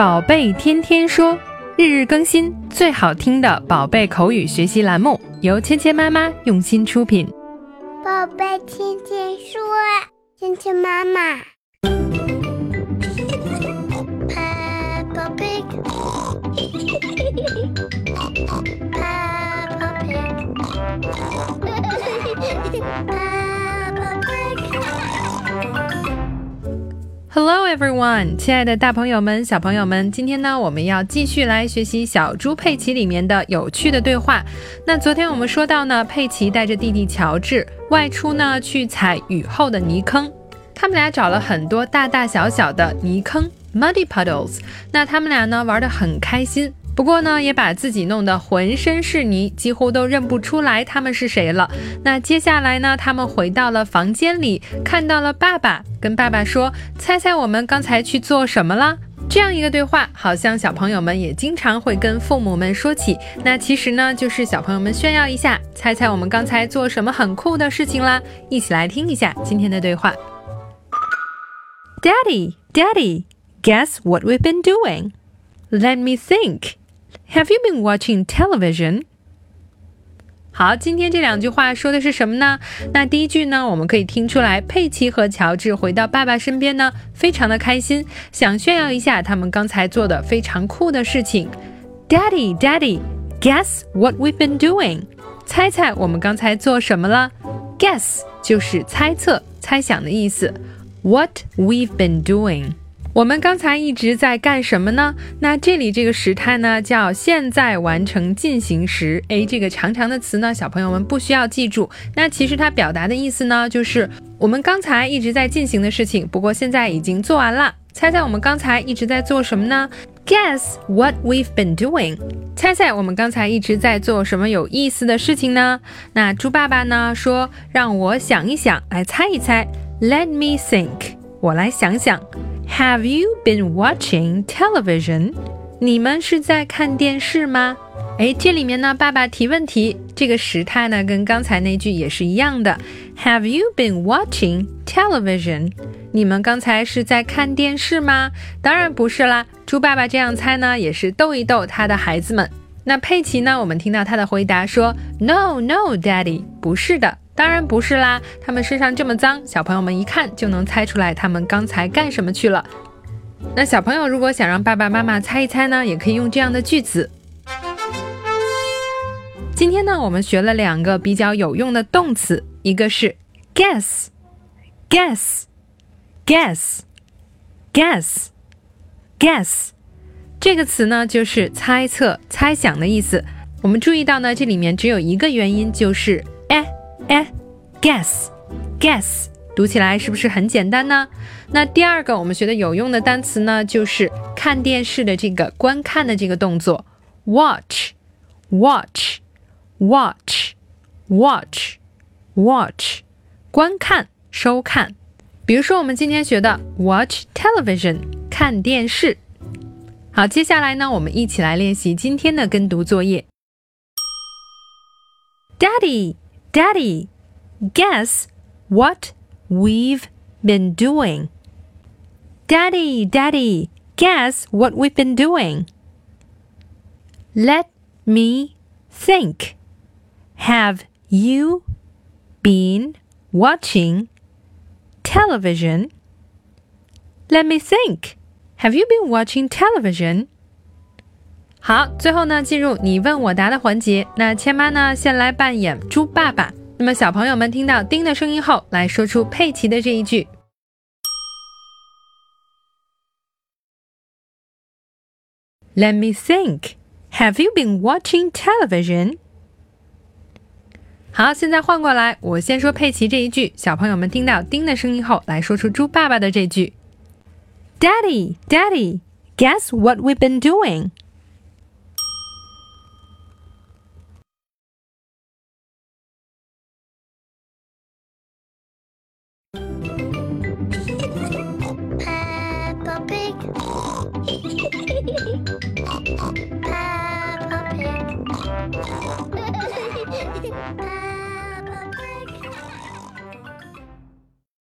宝贝天天说，日日更新，最好听的宝贝口语学习栏目，由芊芊妈妈用心出品。宝贝天天说，芊芊妈妈。Peppa Pig. Peppa Pig. Peppa Hello everyone，亲爱的大朋友们、小朋友们，今天呢，我们要继续来学习《小猪佩奇》里面的有趣的对话。那昨天我们说到呢，佩奇带着弟弟乔治外出呢去踩雨后的泥坑，他们俩找了很多大大小小的泥坑 （muddy puddles）。那他们俩呢玩得很开心。不过呢，也把自己弄得浑身是泥，几乎都认不出来他们是谁了。那接下来呢，他们回到了房间里，看到了爸爸，跟爸爸说：“猜猜我们刚才去做什么了？”这样一个对话，好像小朋友们也经常会跟父母们说起。那其实呢，就是小朋友们炫耀一下，猜猜我们刚才做什么很酷的事情啦。一起来听一下今天的对话。Daddy, Daddy, guess what we've been doing? Let me think. Have you been watching television? 好，今天这两句话说的是什么呢？那第一句呢，我们可以听出来，佩奇和乔治回到爸爸身边呢，非常的开心，想炫耀一下他们刚才做的非常酷的事情。Daddy, Daddy, guess what we've been doing? 猜猜我们刚才做什么了？Guess 就是猜测、猜想的意思。What we've been doing. 我们刚才一直在干什么呢？那这里这个时态呢，叫现在完成进行时。诶，这个长长的词呢，小朋友们不需要记住。那其实它表达的意思呢，就是我们刚才一直在进行的事情，不过现在已经做完了。猜猜我们刚才一直在做什么呢？Guess what we've been doing？猜猜我们刚才一直在做什么有意思的事情呢？那猪爸爸呢说，让我想一想，来猜一猜。Let me think，我来想想。Have you been watching television？你们是在看电视吗？诶，这里面呢，爸爸提问题，这个时态呢，跟刚才那句也是一样的。Have you been watching television？你们刚才是在看电视吗？当然不是啦。猪爸爸这样猜呢，也是逗一逗他的孩子们。那佩奇呢，我们听到他的回答说：“No, no, Daddy，不是的。”当然不是啦，他们身上这么脏，小朋友们一看就能猜出来他们刚才干什么去了。那小朋友如果想让爸爸妈妈猜一猜呢，也可以用这样的句子。今天呢，我们学了两个比较有用的动词，一个是 guess，guess，guess，guess，guess，这个词呢就是猜测、猜想的意思。我们注意到呢，这里面只有一个元音，就是哎。，guess，guess，读起来是不是很简单呢？那第二个我们学的有用的单词呢，就是看电视的这个观看的这个动作，watch，watch，watch，watch，watch，观看、收看。比如说我们今天学的 watch television，看电视。好，接下来呢，我们一起来练习今天的跟读作业，Daddy。Daddy, guess what we've been doing. Daddy, Daddy, guess what we've been doing. Let me think. Have you been watching television? Let me think. Have you been watching television? 好，最后呢，进入你问我答的环节。那千妈呢，先来扮演猪爸爸。那么小朋友们听到丁的声音后，来说出佩奇的这一句：“Let me think. Have you been watching television？” 好，现在换过来，我先说佩奇这一句。小朋友们听到丁的声音后，来说出猪爸爸的这句：“Daddy, Daddy, guess what we've been doing？” Oh, oh, oh.